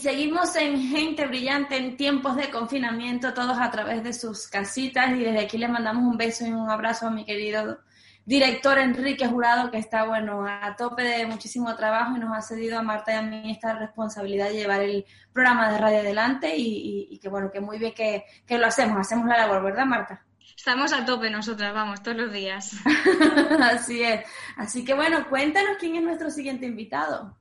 Seguimos en Gente Brillante en tiempos de confinamiento, todos a través de sus casitas. Y desde aquí le mandamos un beso y un abrazo a mi querido director Enrique Jurado, que está, bueno, a tope de muchísimo trabajo y nos ha cedido a Marta y a mí esta responsabilidad de llevar el programa de radio adelante y, que, bueno, que muy bien que, que lo hacemos, hacemos la labor, ¿verdad, Marta? Estamos a tope nosotras, vamos, todos los días. Así es. Así que bueno, cuéntanos quién es nuestro siguiente invitado.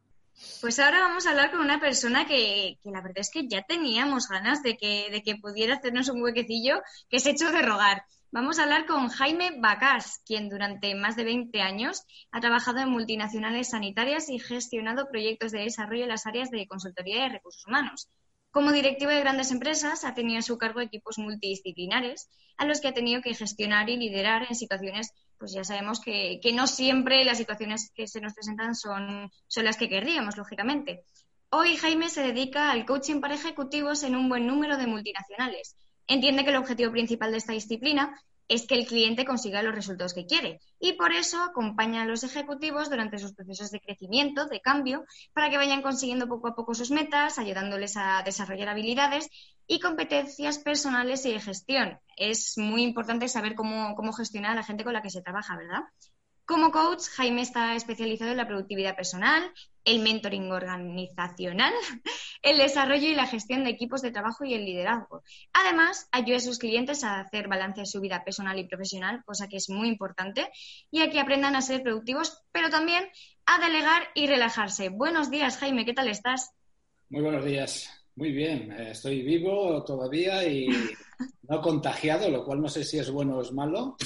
Pues ahora vamos a hablar con una persona que, la verdad es que ya teníamos ganas de que, de que pudiera hacernos un huequecillo, que es hecho de rogar. Vamos a hablar con Jaime Bacás, quien durante más de 20 años ha trabajado en multinacionales sanitarias y gestionado proyectos de desarrollo en las áreas de consultoría y recursos humanos. Como directivo de grandes empresas, ha tenido a su cargo equipos multidisciplinares a los que ha tenido que gestionar y liderar en situaciones pues ya sabemos que, no siempre las situaciones que se nos presentan son, son las que querríamos, lógicamente. Hoy Jaime se dedica al coaching para ejecutivos en un buen número de multinacionales. Entiende que el objetivo principal de esta disciplina es que el cliente consiga los resultados que quiere y por eso acompaña a los ejecutivos durante sus procesos de crecimiento, de cambio, para que vayan consiguiendo poco a poco sus metas, ayudándoles a desarrollar habilidades y competencias personales y de gestión. Es muy importante saber cómo, cómo gestionar a la gente con la que se trabaja, ¿verdad? Como coach, Jaime está especializado en la productividad personal, el mentoring organizacional, el desarrollo y la gestión de equipos de trabajo y el liderazgo. Además, ayuda a sus clientes a hacer balance de su vida personal y profesional, cosa que es muy importante, y a que aprendan a ser productivos, pero también a delegar y relajarse. Buenos días, Jaime, ¿qué tal estás? Muy buenos días. Muy bien, eh, estoy vivo todavía y no contagiado, lo cual no sé si es bueno o es malo.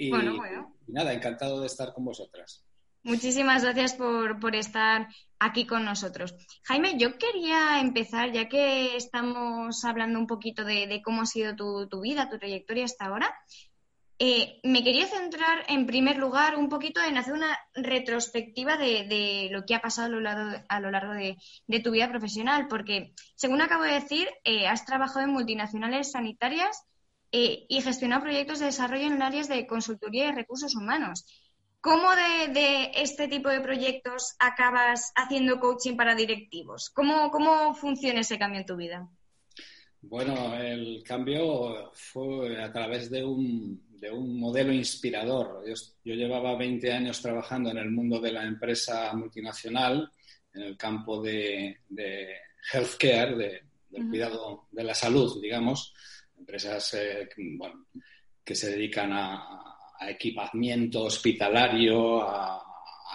Y, bueno, bueno. nada, encantado de estar con vosotras. Muchísimas gracias por, estar aquí con nosotros. Jaime, yo quería empezar, ya que estamos hablando un poquito de, cómo ha sido tu, tu, vida, tu trayectoria hasta ahora, eh, me quería centrar en primer lugar un poquito en hacer una retrospectiva de, lo que ha pasado a lo largo, a lo largo de, tu vida profesional, porque según acabo de decir, eh, has trabajado en multinacionales sanitarias eh, y gestionado proyectos de desarrollo en áreas de consultoría y recursos humanos. ¿Cómo de, este tipo de proyectos acabas haciendo coaching para directivos? ¿Cómo, ¿Cómo funciona ese cambio en tu vida? Bueno, el cambio fue a través de un, de un modelo inspirador. Yo, llevaba 20 años trabajando en el mundo de la empresa multinacional, en el campo de, healthcare, de, del cuidado de la salud, digamos, empresas eh, que se dedican a, equipamiento hospitalario, a,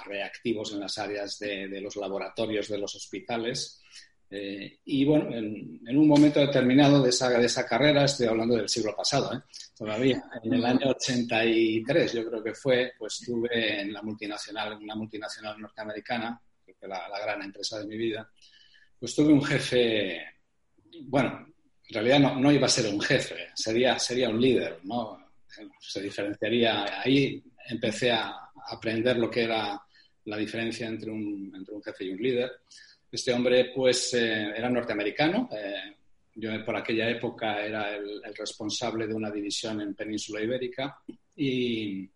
reactivos en las áreas de, los laboratorios de los hospitales. Eh, y bueno, en, un momento determinado de esa, de esa carrera, estoy hablando del siglo pasado, ¿eh? todavía, en el año 83 yo creo que fue, pues estuve en la multinacional, una multinacional norteamericana, fue la, gran empresa de mi vida, pues tuve un jefe, bueno, en realidad no, iba a ser un jefe, sería, sería un líder, ¿no? Se diferenciaría, ahí empecé a aprender lo que era la diferencia entre un, entre un jefe y un líder. Este hombre, pues, eh, era norteamericano. Eh, yo por aquella época era el, responsable de una división en Península Ibérica y,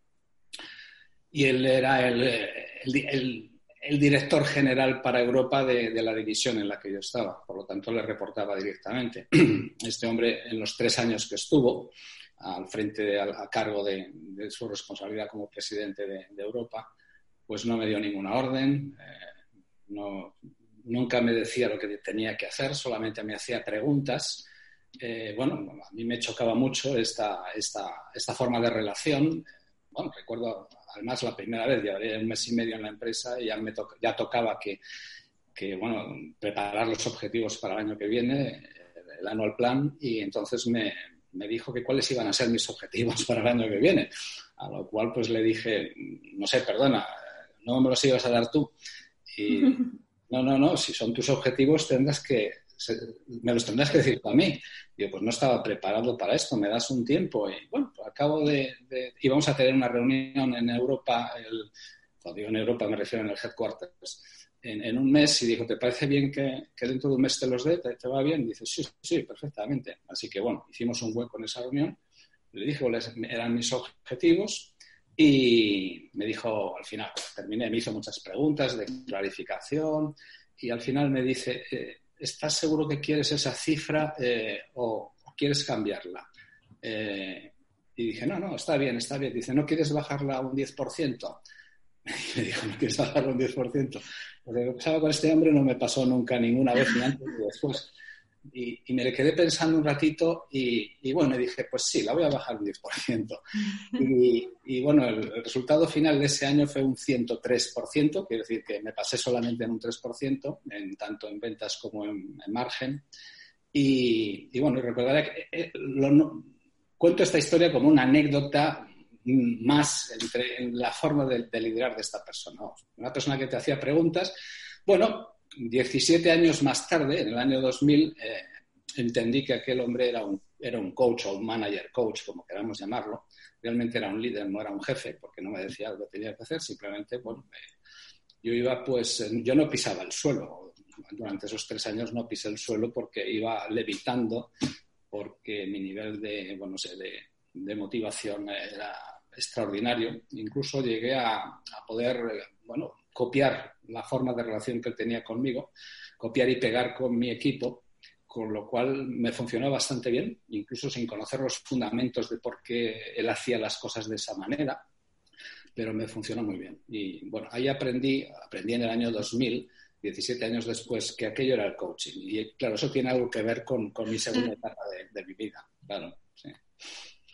y él era el, director general para Europa de, de, la división en la que yo estaba. Por lo tanto, le reportaba directamente. Este hombre, en los tres años que estuvo al frente, a, cargo de, de, su responsabilidad como presidente de, de, Europa, pues no me dio ninguna orden. Eh, no, nunca me decía lo que tenía que hacer, solamente me hacía preguntas. Eh, bueno, a mí me chocaba mucho esta, esta, esta forma de relación. Bueno, recuerdo además la primera vez, llevaré un mes y medio en la empresa y ya, me ya tocaba que, que, bueno, preparar los objetivos para el año que viene, el annual plan, y entonces me, me dijo que cuáles iban a ser mis objetivos para el año que viene. A lo cual pues le dije, no sé, perdona, no me los ibas a dar tú. Y no, no, no, si son tus objetivos tendrás que, me los tendrás que decir a mí. Yo pues no estaba preparado para esto, me das un tiempo y bueno, pues acabo de, íbamos a tener una reunión en Europa, cuando digo en Europa me refiero en el headquarters, en, un mes y dijo, ¿te parece bien que, dentro de un mes te los dé? ¿Te, va bien? Y dice, sí, sí, perfectamente. Así que bueno, hicimos un hueco en esa reunión, le dije cuáles eran mis objetivos y me dijo, al final, terminé, me hizo muchas preguntas de clarificación y al final me dice, eh, ¿estás seguro que quieres esa cifra o, quieres cambiarla? y dije, no, no, está bien, está bien. Dice, ¿no quieres bajarla a un 10%? Y me dijo, ¿no quieres bajarla un 10%? Lo que pasaba con este hombre no me pasó nunca ninguna vez, ni antes ni después. Y, me quedé pensando un ratito y, bueno, dije, pues sí, la voy a bajar un 10%. Y, y bueno, el, resultado final de ese año fue un 103%, quiere decir que me pasé solamente en un 3%, en, tanto en ventas como en, margen. Y, bueno, recordaré que eh, cuento esta historia como una anécdota más entre, en la forma de, liderar de esta persona. Una persona que te hacía preguntas. Bueno, 17 años más tarde, en el año 2000, eh, entendí que aquel hombre era un, era un coach o un manager coach, como queramos llamarlo. Realmente era un líder, no era un jefe, porque no me decía lo que tenía que hacer, simplemente, bueno, yo iba, pues, yo no pisaba el suelo. Durante esos tres años no pisé el suelo porque iba levitando, porque mi nivel de, bueno, sé, de, de motivación era extraordinario. Incluso llegué a, poder, bueno, copiar la forma de relación que él tenía conmigo, copiar y pegar con mi equipo, con lo cual me funcionó bastante bien, incluso sin conocer los fundamentos de por qué él hacía las cosas de esa manera, pero me funcionó muy bien. Y bueno, ahí aprendí, aprendí en el año 2000, 17 años después, que aquello era el coaching. Y claro, eso tiene algo que ver con, mi segunda etapa de, de mi vida, claro, sí.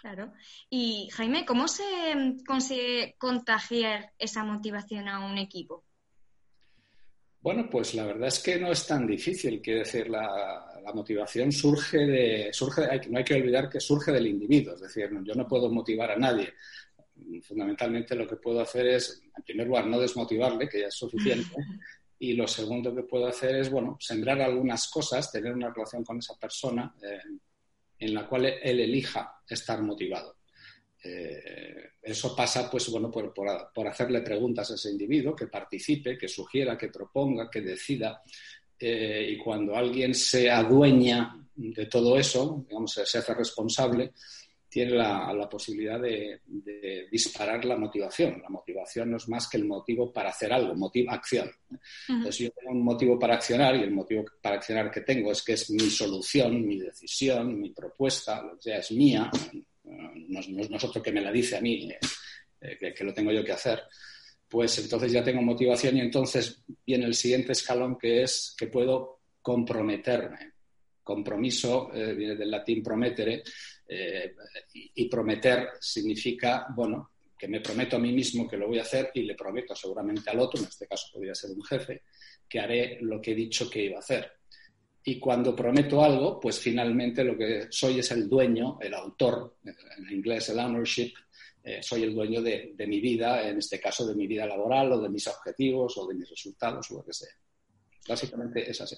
Claro. Y Jaime, ¿cómo se consigue contagiar esa motivación a un equipo? Bueno, pues la verdad es que no es tan difícil. Quiero decir, la, motivación surge de. Surge, no hay que olvidar que surge del individuo. Es decir, yo no puedo motivar a nadie. Fundamentalmente lo que puedo hacer es, en primer lugar, no desmotivarle, que ya es suficiente. Y lo segundo que puedo hacer es, bueno, sembrar algunas cosas, tener una relación con esa persona, eh, en la cual él elija estar motivado. Eh, eso pasa, pues, bueno, por, hacerle preguntas a ese individuo, que participe, que sugiera, que proponga, que decida. Eh, y cuando alguien se adueña de todo eso, digamos, se hace responsable, tiene la, posibilidad de, disparar la motivación. La motivación no es más que el motivo para hacer algo, motivo, acción. Entonces, yo tengo un motivo para accionar y el motivo para accionar que tengo es que es mi solución, mi decisión, mi propuesta, o sea, es mía, no, es otro que me la dice a mí, eh, que, lo tengo yo que hacer. Pues entonces ya tengo motivación y entonces viene el siguiente escalón que es que puedo comprometerme. Compromiso eh, viene del latín prometere, eh, y, prometer significa, bueno, que me prometo a mí mismo que lo voy a hacer y le prometo seguramente al otro, en este caso podría ser un jefe, que haré lo que he dicho que iba a hacer. Y cuando prometo algo, pues finalmente lo que soy es el dueño, el autor, en inglés el ownership, eh, soy el dueño de, de, mi vida, en este caso de mi vida laboral o de mis objetivos o de mis resultados o lo que sea. Básicamente es así.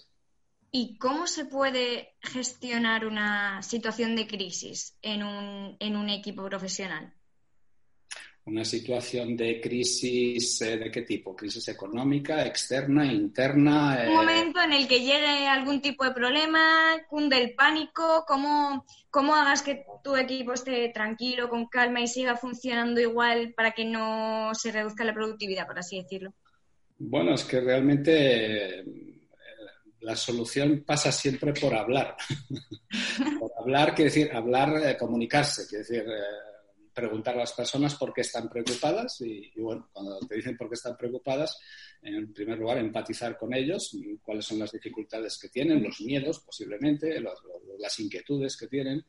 ¿Y cómo se puede gestionar una situación de crisis en un, en un equipo profesional? Una situación de crisis, eh, ¿de qué tipo? ¿Crisis económica, externa, interna? Un eh, momento en el que llegue algún tipo de problema, cunde el pánico, ¿cómo, ¿cómo hagas que tu equipo esté tranquilo, con calma y siga funcionando igual para que no se reduzca la productividad, por así decirlo? Bueno, es que realmente la solución pasa siempre por hablar. por hablar, quiere decir, hablar, eh, comunicarse, quiere decir, eh, preguntar a las personas por qué están preocupadas y, bueno, cuando te dicen por qué están preocupadas, en primer lugar, empatizar con ellos, cuáles son las dificultades que tienen, los miedos posiblemente, las inquietudes que tienen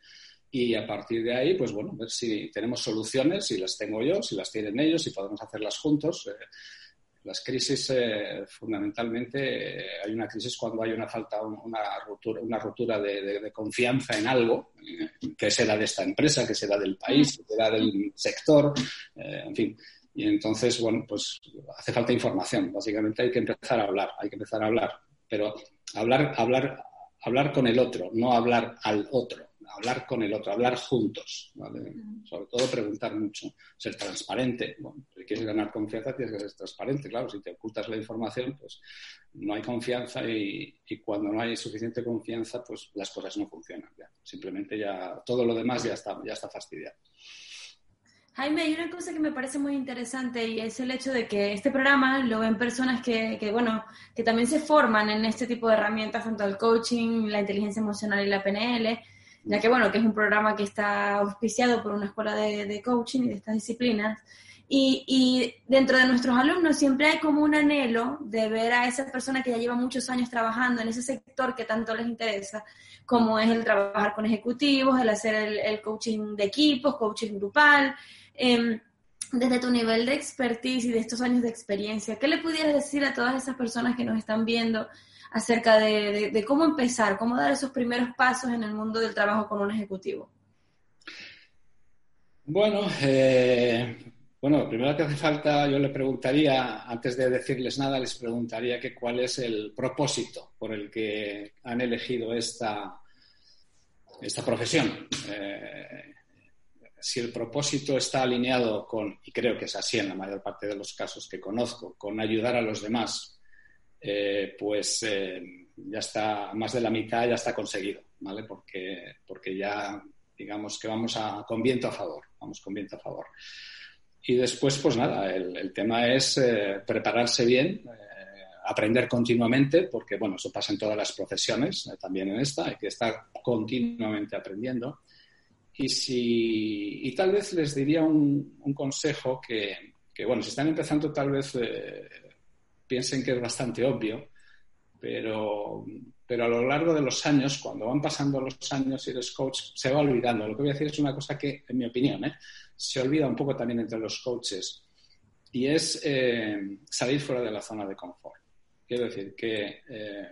y a partir de ahí, pues bueno, ver si tenemos soluciones, si las tengo yo, si las tienen ellos, si podemos hacerlas juntos. Eh, las crisis, eh, fundamentalmente, eh, hay una crisis cuando hay una falta, una ruptura, una ruptura de, confianza en algo, eh, que será de esta empresa, que será del país, que será del sector, en fin. Y entonces, bueno, pues hace falta información. Básicamente hay que empezar a hablar, hay que empezar a hablar. Pero hablar, hablar, hablar con el otro, no hablar al otro hablar con el otro, hablar juntos, Sobre todo preguntar mucho, ser transparente. Bueno, si quieres ganar confianza tienes que ser transparente, claro, si te ocultas la información, pues no hay confianza y, cuando no hay suficiente confianza, pues las cosas no funcionan. Simplemente ya todo lo demás ya está, ya está fastidiado. Jaime, hay una cosa que me parece muy interesante y es el hecho de que este programa lo ven personas que, que, bueno, que también se forman en este tipo de herramientas, tanto el coaching, la inteligencia emocional y la PNL, ya que, bueno, que es un programa que está auspiciado por una escuela de, coaching y de estas disciplinas. Y, dentro de nuestros alumnos siempre hay como un anhelo de ver a esa persona que ya lleva muchos años trabajando en ese sector que tanto les interesa, como es el trabajar con ejecutivos, el hacer el, coaching de equipos, coaching grupal. Eh, desde tu nivel de expertise y de estos años de experiencia, ¿qué le pudieras decir a todas esas personas que nos están viendo acerca de, cómo empezar, cómo dar esos primeros pasos en el mundo del trabajo con un ejecutivo? Bueno, eh, bueno, primero que hace falta, yo le preguntaría, antes de decirles nada, les preguntaría que cuál es el propósito por el que han elegido esta, esta profesión. Eh, si el propósito está alineado con, y creo que es así en la mayor parte de los casos que conozco, con ayudar a los demás, eh, pues eh, ya está, más de la mitad ya está conseguido, ¿vale? Porque, porque ya, digamos que vamos a, con viento a favor, vamos con viento a favor. Y después, pues nada, el, tema es eh, prepararse bien, aprender continuamente, porque bueno, eso pasa en todas las profesiones, también en esta, hay que estar continuamente aprendiendo. Y, si, y tal vez les diría un, consejo que, que, bueno, si están empezando tal vez piensen que es bastante obvio, pero, pero a lo largo de los años, cuando van pasando los años y eres coach, se va olvidando. Lo que voy a decir es una cosa que, en mi opinión, ¿eh? se olvida un poco también entre los coaches y es eh, salir fuera de la zona de confort. Quiero decir que eh,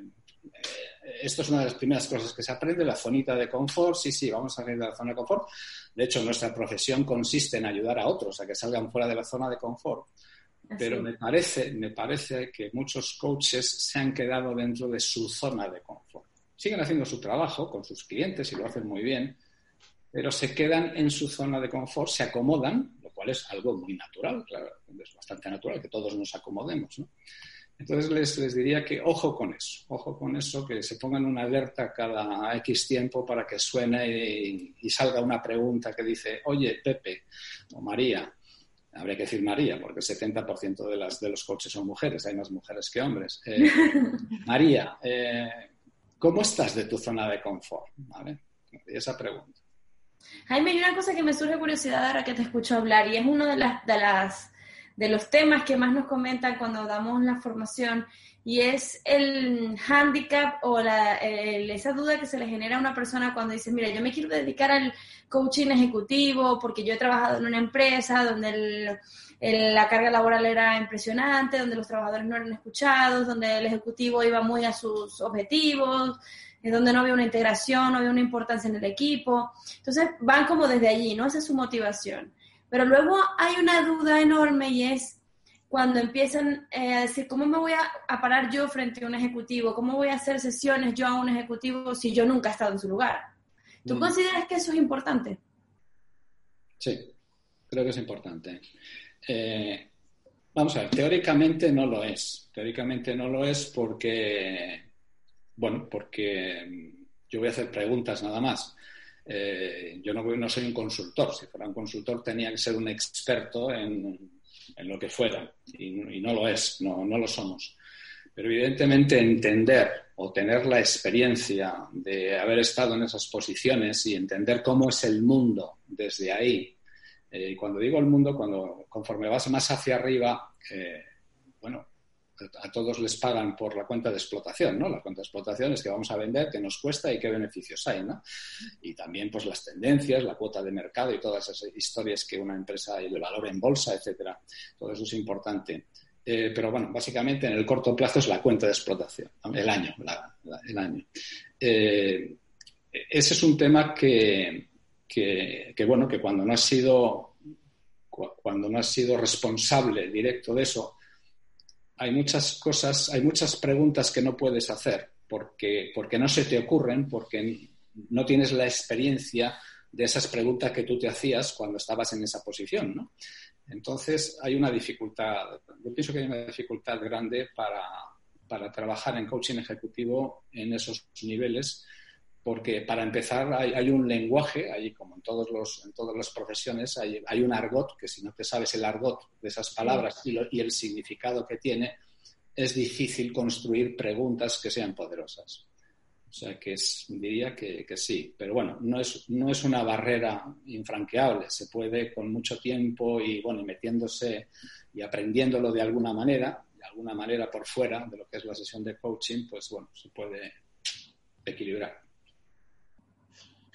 esto es una de las primeras cosas que se aprende, la zonita de confort. Sí, sí, vamos a salir de la zona de confort. De hecho, nuestra profesión consiste en ayudar a otros a que salgan fuera de la zona de confort. Pero me parece, me parece que muchos coaches se han quedado dentro de su zona de confort. Siguen haciendo su trabajo con sus clientes y lo hacen muy bien, pero se quedan en su zona de confort, se acomodan, lo cual es algo muy natural, claro, es bastante natural que todos nos acomodemos. ¿no? Entonces les, les, diría que ojo con eso, ojo con eso, que se pongan una alerta cada X tiempo para que suene y, y salga una pregunta que dice, oye, Pepe o María, habría que decir María, porque el 70% de, las, de los coches son mujeres, hay más mujeres que hombres. Eh, María, eh, ¿cómo estás de tu zona de confort? ¿Vale? Esa pregunta. Jaime, hay una cosa que me surge curiosidad ahora que te escucho hablar, y es uno de, las, de, las, de los temas que más nos comentan cuando damos la formación, y es el handicap o la, el, esa duda que se le genera a una persona cuando dice, mira, yo me quiero dedicar al coaching ejecutivo porque yo he trabajado en una empresa donde el, el, la carga laboral era impresionante, donde los trabajadores no eran escuchados, donde el ejecutivo iba muy a sus objetivos, donde no había una integración, no había una importancia en el equipo. Entonces van como desde allí, ¿no? Esa es su motivación. Pero luego hay una duda enorme y es cuando empiezan eh, a decir, ¿cómo me voy a, a, parar yo frente a un ejecutivo? ¿Cómo voy a hacer sesiones yo a un ejecutivo si yo nunca he estado en su lugar? ¿Tú mm. consideras que eso es importante? Sí, creo que es importante. Eh, vamos a ver, teóricamente no lo es. Teóricamente no lo es porque, bueno, porque yo voy a hacer preguntas nada más. Eh, yo no, no soy un consultor. Si fuera un consultor tenía que ser un experto en en lo que fuera, y, y no lo es, no, no, lo somos. Pero evidentemente entender o tener la experiencia de haber estado en esas posiciones y entender cómo es el mundo desde ahí. Eh, cuando digo el mundo, cuando conforme vas más hacia arriba, eh, bueno, a todos les pagan por la cuenta de explotación, ¿no? La cuenta de explotación es que vamos a vender, qué nos cuesta y qué beneficios hay, ¿no? Y también, pues, las tendencias, la cuota de mercado y todas esas historias que una empresa y el valor en bolsa, etcétera. Todo eso es importante. Eh, pero bueno, básicamente en el corto plazo es la cuenta de explotación, el año, el año. Eh, ese es un tema que, que, que, bueno, que cuando no has sido cuando no has sido responsable directo de eso, hay muchas cosas, hay muchas preguntas que no puedes hacer porque, porque no se te ocurren, porque no tienes la experiencia de esas preguntas que tú te hacías cuando estabas en esa posición, ¿no? Entonces hay una dificultad, yo pienso que hay una dificultad grande para, para trabajar en coaching ejecutivo en esos niveles, porque para empezar hay, un lenguaje, ahí como en, todos los, en todas las profesiones, hay, hay, un argot, que si no te sabes el argot de esas palabras y, y, el significado que tiene, es difícil construir preguntas que sean poderosas. O sea que es, diría que, que, sí, pero bueno, no es, no es una barrera infranqueable, se puede con mucho tiempo y bueno, y metiéndose y aprendiéndolo de alguna manera, de alguna manera por fuera de lo que es la sesión de coaching, pues bueno, se puede equilibrar.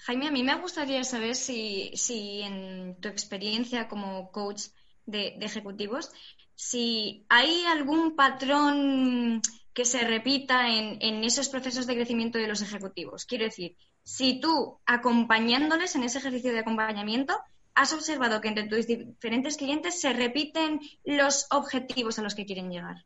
Jaime, a mí me gustaría saber si, en tu experiencia como coach de, ejecutivos, si hay algún patrón que se repita en, en, esos procesos de crecimiento de los ejecutivos. Quiero decir, si tú acompañándoles en ese ejercicio de acompañamiento, has observado que entre tus diferentes clientes se repiten los objetivos a los que quieren llegar.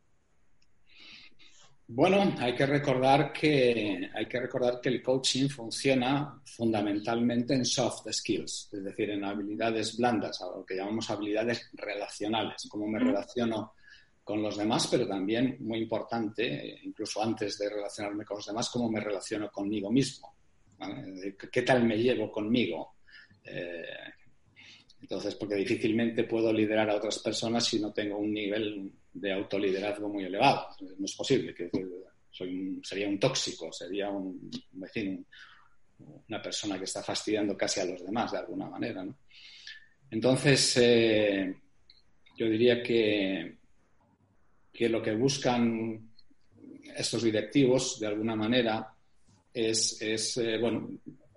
Bueno, hay que recordar que hay que recordar que el coaching funciona fundamentalmente en soft skills, es decir, en habilidades blandas, a lo que llamamos habilidades relacionales, cómo me relaciono con los demás, pero también muy importante, incluso antes de relacionarme con los demás, cómo me relaciono conmigo mismo. ¿Qué tal me llevo conmigo? Eh, entonces, porque difícilmente puedo liderar a otras personas si no tengo un nivel de autoliderazgo muy elevado. No es posible, que soy sería un tóxico, sería un, vecino, una persona que está fastidiando casi a los demás de alguna manera. Entonces, eh, yo diría que, que lo que buscan estos directivos, de alguna manera, es, es eh, bueno,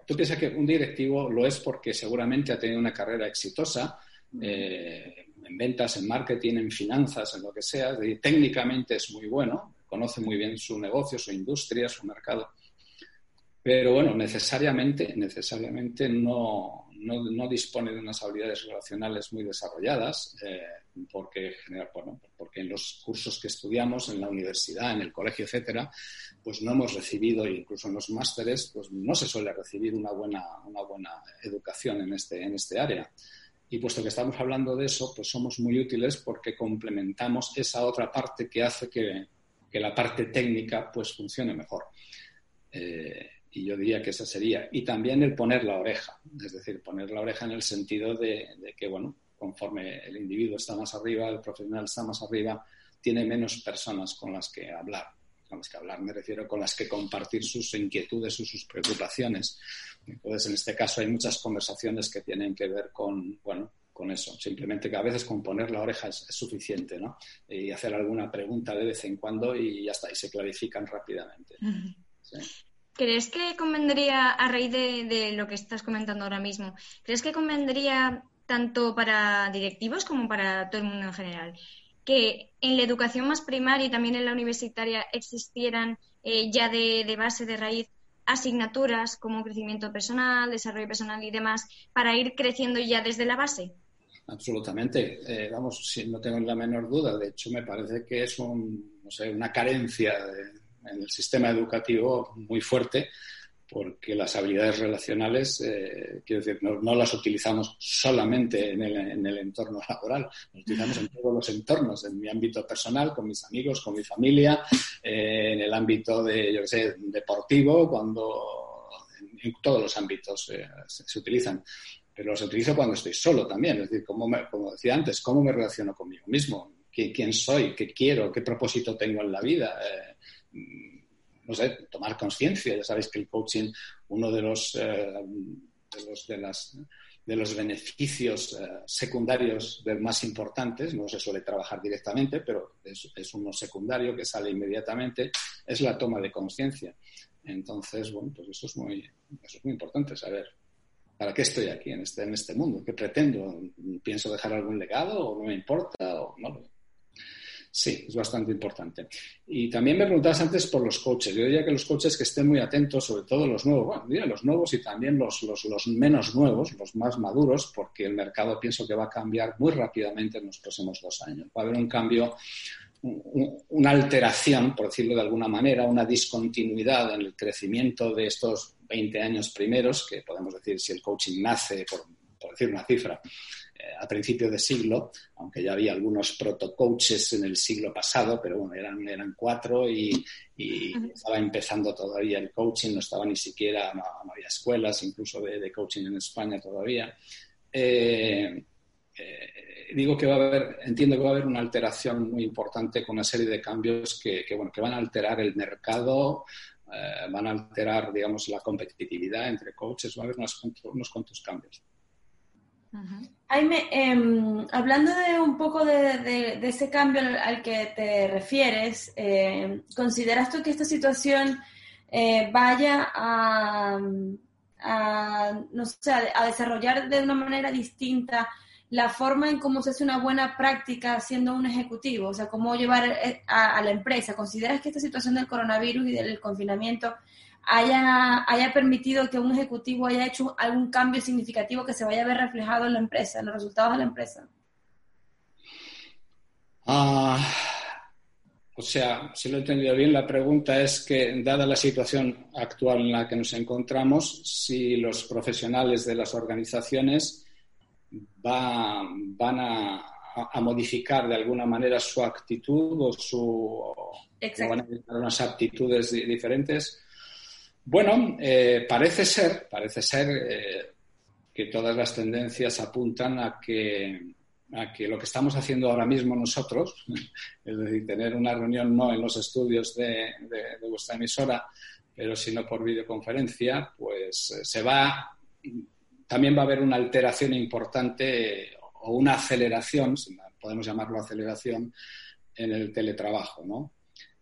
tú piensas que un directivo lo es porque seguramente ha tenido una carrera exitosa, eh, en ventas, en marketing, en finanzas, en lo que sea, técnicamente es muy bueno, conoce muy bien su negocio, su industria, su mercado. Pero bueno, necesariamente, necesariamente no, no, dispone de unas habilidades relacionales muy desarrolladas, eh, porque, bueno, porque en los cursos que estudiamos, en la universidad, en el colegio, etcétera, pues no hemos recibido, incluso en los másteres, pues no se suele recibir una buena, una buena educación en este, en este área. Y puesto que estamos hablando de eso, pues somos muy útiles porque complementamos esa otra parte que hace que, la parte técnica pues funcione mejor. Eh, y yo diría que esa sería. Y también el poner la oreja, es decir, poner la oreja en el sentido de, de que, bueno, conforme el individuo está más arriba, el profesional está más arriba, tiene menos personas con las que hablar con las que hablar, me refiero con las que compartir sus inquietudes o sus preocupaciones. Entonces, en este caso hay muchas conversaciones que tienen que ver con, bueno, con eso. Simplemente que a veces con poner la oreja es, suficiente, ¿no? Y hacer alguna pregunta de vez en cuando y ya está, y se clarifican rápidamente. ¿Crees que convendría, a raíz de, de, lo que estás comentando ahora mismo, ¿crees que convendría tanto para directivos como para todo el mundo en general que en la educación más primaria y también en la universitaria existieran eh, ya de, base, de raíz, asignaturas como crecimiento personal, desarrollo personal y demás, para ir creciendo ya desde la base? Absolutamente. Eh, vamos, no tengo la menor duda. De hecho, me parece que es un, no sé, una carencia en el sistema educativo muy fuerte porque las habilidades relacionales, eh, quiero decir, no, las utilizamos solamente en el, entorno laboral, las utilizamos en todos los entornos, en mi ámbito personal, con mis amigos, con mi familia, eh, en el ámbito de, yo sé, deportivo, cuando en, todos los ámbitos eh, se, utilizan. Pero los utilizo cuando estoy solo también, es decir, como, como decía antes, cómo me relaciono conmigo mismo, quién soy, qué quiero, qué propósito tengo en la vida no sé, tomar conciencia. Ya sabéis que el coaching, uno de los, eh, de, los de, las, de los beneficios eh, secundarios más importantes, no se suele trabajar directamente, pero es, uno secundario que sale inmediatamente, es la toma de conciencia. Entonces, bueno, pues eso es muy, eso es muy importante saber. ¿Para qué estoy aquí en este, en este mundo? ¿Qué pretendo? ¿Pienso dejar algún legado o no me importa? Sí, es bastante importante. Y también me preguntabas antes por los coaches. Yo diría que los coaches que estén muy atentos, sobre todo los nuevos, bueno, diría los nuevos y también los, menos nuevos, los más maduros, porque el mercado pienso que va a cambiar muy rápidamente en los próximos dos años. Va a haber un cambio, una alteración, por decirlo de alguna manera, una discontinuidad en el crecimiento de estos 20 años primeros, que podemos decir si el coaching nace, por decir una cifra, a principio de siglo, aunque ya había algunos protocoaches en el siglo pasado, pero bueno, eran, eran cuatro y, estaba empezando todavía el coaching, no estaba ni siquiera, no, había escuelas incluso de, coaching en España todavía. Eh, eh, digo que va a haber, entiendo que va a haber una alteración muy importante con una serie de cambios que, bueno, que van a alterar el mercado, eh, van a alterar, digamos, la competitividad entre coaches, va a haber unos, unos cuantos cambios. Jaime, em, hablando de un poco de, ese cambio al, que te refieres, em, ¿consideras tú que esta situación eh, vaya a, no sé, a desarrollar de una manera distinta la forma en cómo se hace una buena práctica siendo un ejecutivo, o sea, cómo llevar eh, a, la empresa. ¿Consideras que esta situación del coronavirus y del confinamiento haya, haya permitido que un ejecutivo haya hecho algún cambio significativo que se vaya a ver reflejado en la empresa, en los resultados de la empresa? Ah, o sea, si lo he entendido bien, la pregunta es que, dada la situación actual en la que nos encontramos, si los profesionales de las organizaciones va, van a, modificar de alguna manera su actitud o su van a unas aptitudes diferentes. Bueno, eh, parece ser, parece ser eh, que todas las tendencias apuntan a que, lo que estamos haciendo ahora mismo nosotros, es decir, tener una reunión no en los estudios de, de vuestra emisora, pero sino por videoconferencia, pues eh, se va también va a haber una alteración importante o una aceleración, podemos llamarlo aceleración, en el teletrabajo, ¿no?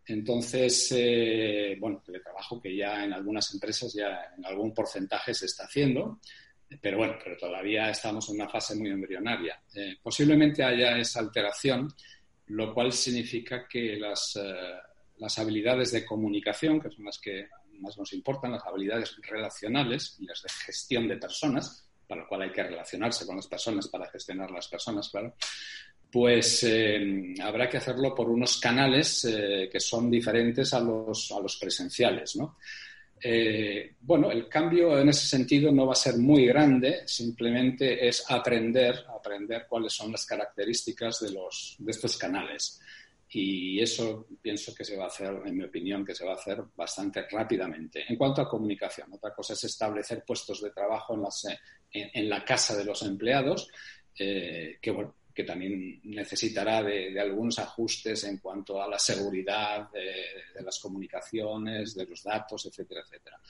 Entonces, eh, bueno, teletrabajo que ya en algunas empresas ya en algún porcentaje se está haciendo, pero bueno, pero todavía estamos en una fase muy embrionaria. Eh, posiblemente haya esa alteración, lo cual significa que las, eh, las habilidades de comunicación, que son las que más nos importan, las habilidades relacionales y las de gestión de personas, para lo cual hay que relacionarse con las personas para gestionar las personas, claro, pues eh, habrá que hacerlo por unos canales eh, que son diferentes a los, a los presenciales, ¿no? Eh, bueno, el cambio en ese sentido no va a ser muy grande, simplemente es aprender, aprender cuáles son las características de, los, de estos canales. Y eso pienso que se va a hacer, en mi opinión, que se va a hacer bastante rápidamente. En cuanto a comunicación, otra cosa es establecer puestos de trabajo en, las, en, la casa de los empleados, que, que también necesitará de, algunos ajustes en cuanto a la seguridad de, las comunicaciones, de los datos, etcétera, etcétera.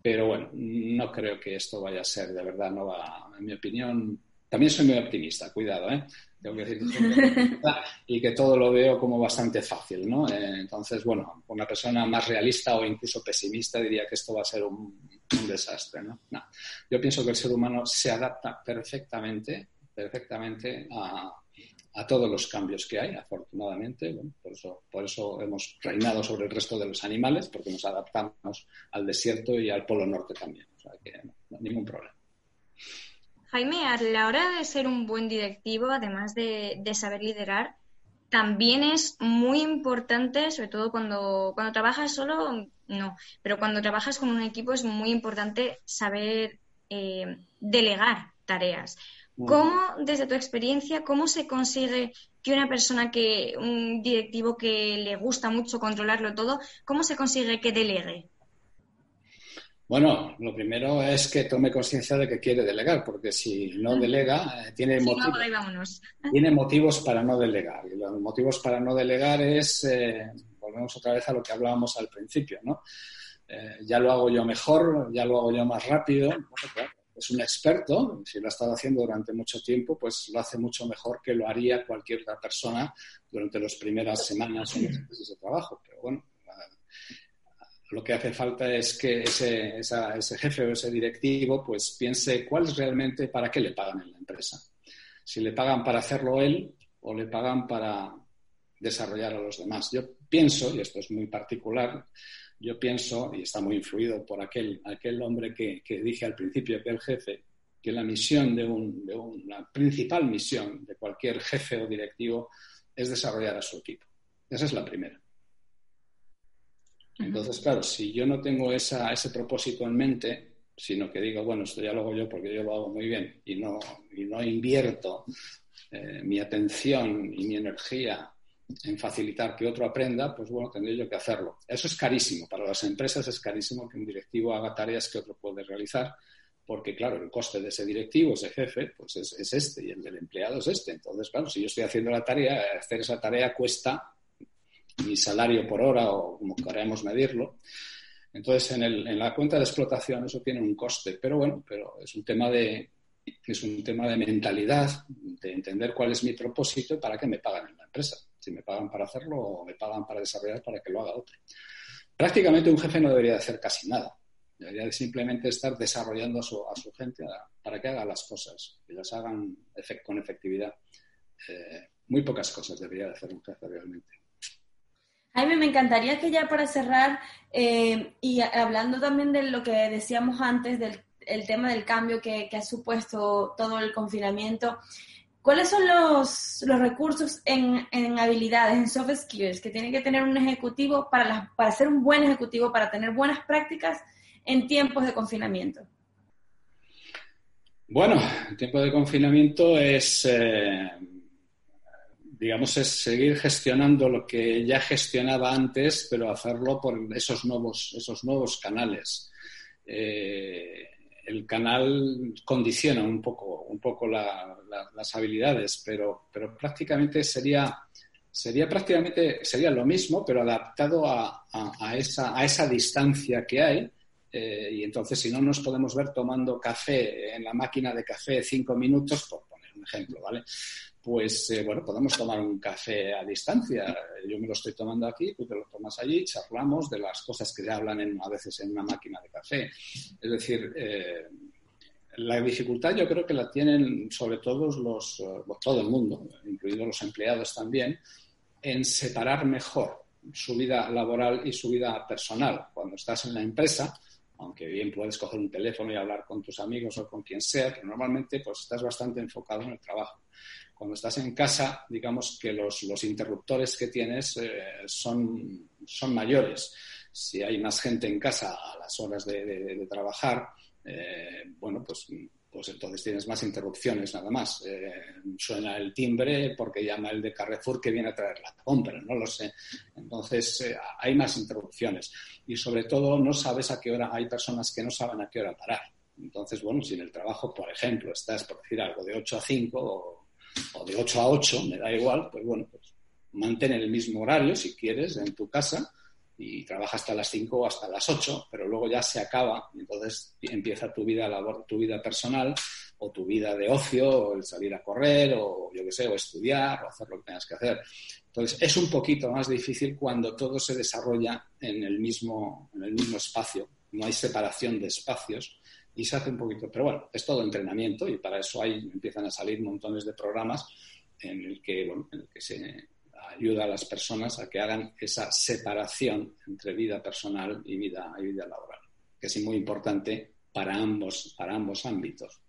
Pero bueno, no creo que esto vaya a ser, de verdad, no va, en mi opinión, también soy muy optimista, cuidado, ¿eh? Tengo que decir y que todo lo veo como bastante fácil, ¿no? Eh, entonces, bueno, una persona más realista o incluso pesimista diría que esto va a ser un, desastre, ¿no? Yo pienso que el ser humano se adapta perfectamente, perfectamente a, todos los cambios que hay, afortunadamente. por, eso, hemos reinado sobre el resto de los animales, porque nos adaptamos al desierto y al polo norte también. O sea que ningún problema. Jaime, a la hora de ser un buen directivo, además de, saber liderar, también es muy importante, sobre todo cuando, cuando trabajas solo, no, pero cuando trabajas con un equipo es muy importante saber eh, delegar tareas. ¿Cómo, desde tu experiencia, cómo se consigue que una persona que, un directivo que le gusta mucho controlarlo todo, cómo se consigue que delegue? Bueno, lo primero es que tome conciencia de que quiere delegar, porque si no delega, eh, tiene, motivos, tiene motivos para no delegar. Y los motivos para no delegar es, eh, volvemos otra vez a lo que hablábamos al principio, ¿no? Eh, ya lo hago yo mejor, ya lo hago yo más rápido. Es un experto, si lo ha estado haciendo durante mucho tiempo, pues lo hace mucho mejor que lo haría cualquier otra persona durante las primeras semanas o meses de trabajo. Pero bueno, lo que hace falta es que ese, ese, jefe o ese directivo pues piense cuál es realmente para qué le pagan en la empresa. Si le pagan para hacerlo él o le pagan para desarrollar a los demás. Yo pienso, y esto es muy particular, yo pienso, y está muy influido por aquel, aquel hombre que, que dije al principio, aquel jefe, que la misión de, un, de una principal misión de cualquier jefe o directivo es desarrollar a su equipo. Esa es la primera. Entonces, claro, si yo no tengo ese propósito en mente, sino que digo, bueno, esto ya lo hago yo porque yo lo hago muy bien y no, y no invierto eh, mi atención y mi energía en facilitar que otro aprenda, pues bueno, tendría yo que hacerlo. Eso es carísimo. Para las empresas es carísimo que un directivo haga tareas que otro puede realizar, porque claro, el coste de ese directivo, ese jefe, pues es, es este y el del empleado es este. Entonces, claro, si yo estoy haciendo la tarea, hacer esa tarea cuesta mi salario por hora o como queramos medirlo. Entonces, en, el, la cuenta de explotación eso tiene un coste, pero bueno, pero es un tema de es un tema de mentalidad, de entender cuál es mi propósito y para qué me pagan en la empresa. Si me pagan para hacerlo o me pagan para desarrollar para que lo haga otro. Prácticamente un jefe no debería hacer casi nada. Debería simplemente estar desarrollando a su, gente para que haga las cosas, que las hagan con efectividad. Eh, muy pocas cosas debería hacer un jefe realmente. Jaime, me encantaría que ya para cerrar, eh, y hablando también de lo que decíamos antes, del el tema del cambio que, ha supuesto todo el confinamiento, ¿cuáles son los, los recursos en, en, habilidades, en soft skills que tiene que tener un ejecutivo para, para ser un buen ejecutivo, para tener buenas prácticas en tiempos de confinamiento? Bueno, el tiempo de confinamiento es... Eh, digamos, es seguir gestionando lo que ya gestionaba antes, pero hacerlo por esos nuevos, esos nuevos canales. Eh, el canal condiciona un poco, un poco las habilidades, pero, pero prácticamente sería, sería prácticamente sería lo mismo, pero adaptado a, a, esa, a esa distancia que hay. Eh, y entonces, si no nos podemos ver tomando café en la máquina de café cinco minutos, poner un ejemplo, ¿vale? pues eh, bueno, podemos tomar un café a distancia. Yo me lo estoy tomando aquí, tú te lo tomas allí, charlamos de las cosas que se hablan a veces en una máquina de café. Es decir, eh, la dificultad yo creo que la tienen sobre todo los, eh, todo el mundo, incluidos los empleados también, en separar mejor su vida laboral y su vida personal. Cuando estás en la empresa, aunque bien puedes coger un teléfono y hablar con tus amigos o con quien sea, pero normalmente pues estás bastante enfocado en el trabajo. Cuando estás en casa, digamos que los, los interruptores que tienes eh, son, son mayores. Si hay más gente en casa a las horas de, trabajar, eh, bueno, pues, pues entonces tienes más interrupciones nada más. Eh, suena el timbre porque llama el de Carrefour que viene a traer la compra, no lo sé. Entonces hay más interrupciones y sobre todo no sabes a qué hora, hay personas que no saben a qué hora parar. Entonces, bueno, si en el trabajo, por ejemplo, estás, por decir algo, de 8 a 5 o o de 8 a 8, me da igual, pues bueno, pues mantén el mismo horario si quieres en tu casa y trabaja hasta las 5 o hasta las 8, pero luego ya se acaba y entonces empieza tu vida labor, tu vida personal o tu vida de ocio, o el salir a correr, o yo qué sé, o estudiar, o hacer lo que tengas que hacer. Entonces, es un poquito más difícil cuando todo se desarrolla en el mismo, en el mismo espacio. No hay separación de espacios y se hace un poquito. Pero bueno, es todo entrenamiento y para eso hay, empiezan a salir montones de programas en el que, bueno, en el que se ayuda a las personas a que hagan esa separación entre vida personal y vida, y vida laboral, que es muy importante para ambos, para ambos ámbitos.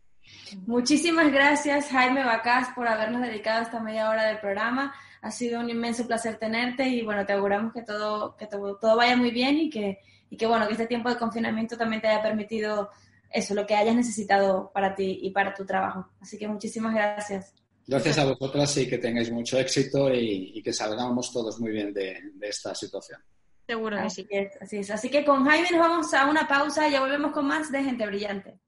Muchísimas gracias, Jaime Bacás, por habernos dedicado esta media hora del programa. Ha sido un inmenso placer tenerte y bueno, te auguramos que todo, que todo, todo vaya muy bien y que, y que bueno, que este tiempo de confinamiento también te haya permitido eso, lo que hayas necesitado para ti y para tu trabajo. Así que muchísimas gracias. Gracias a vosotras y que tengáis mucho éxito y, que salgamos todos muy bien de, esta situación. Seguro que sí. así es. Así que con Jaime nos vamos a una pausa y ya volvemos con más de Gente Brillante.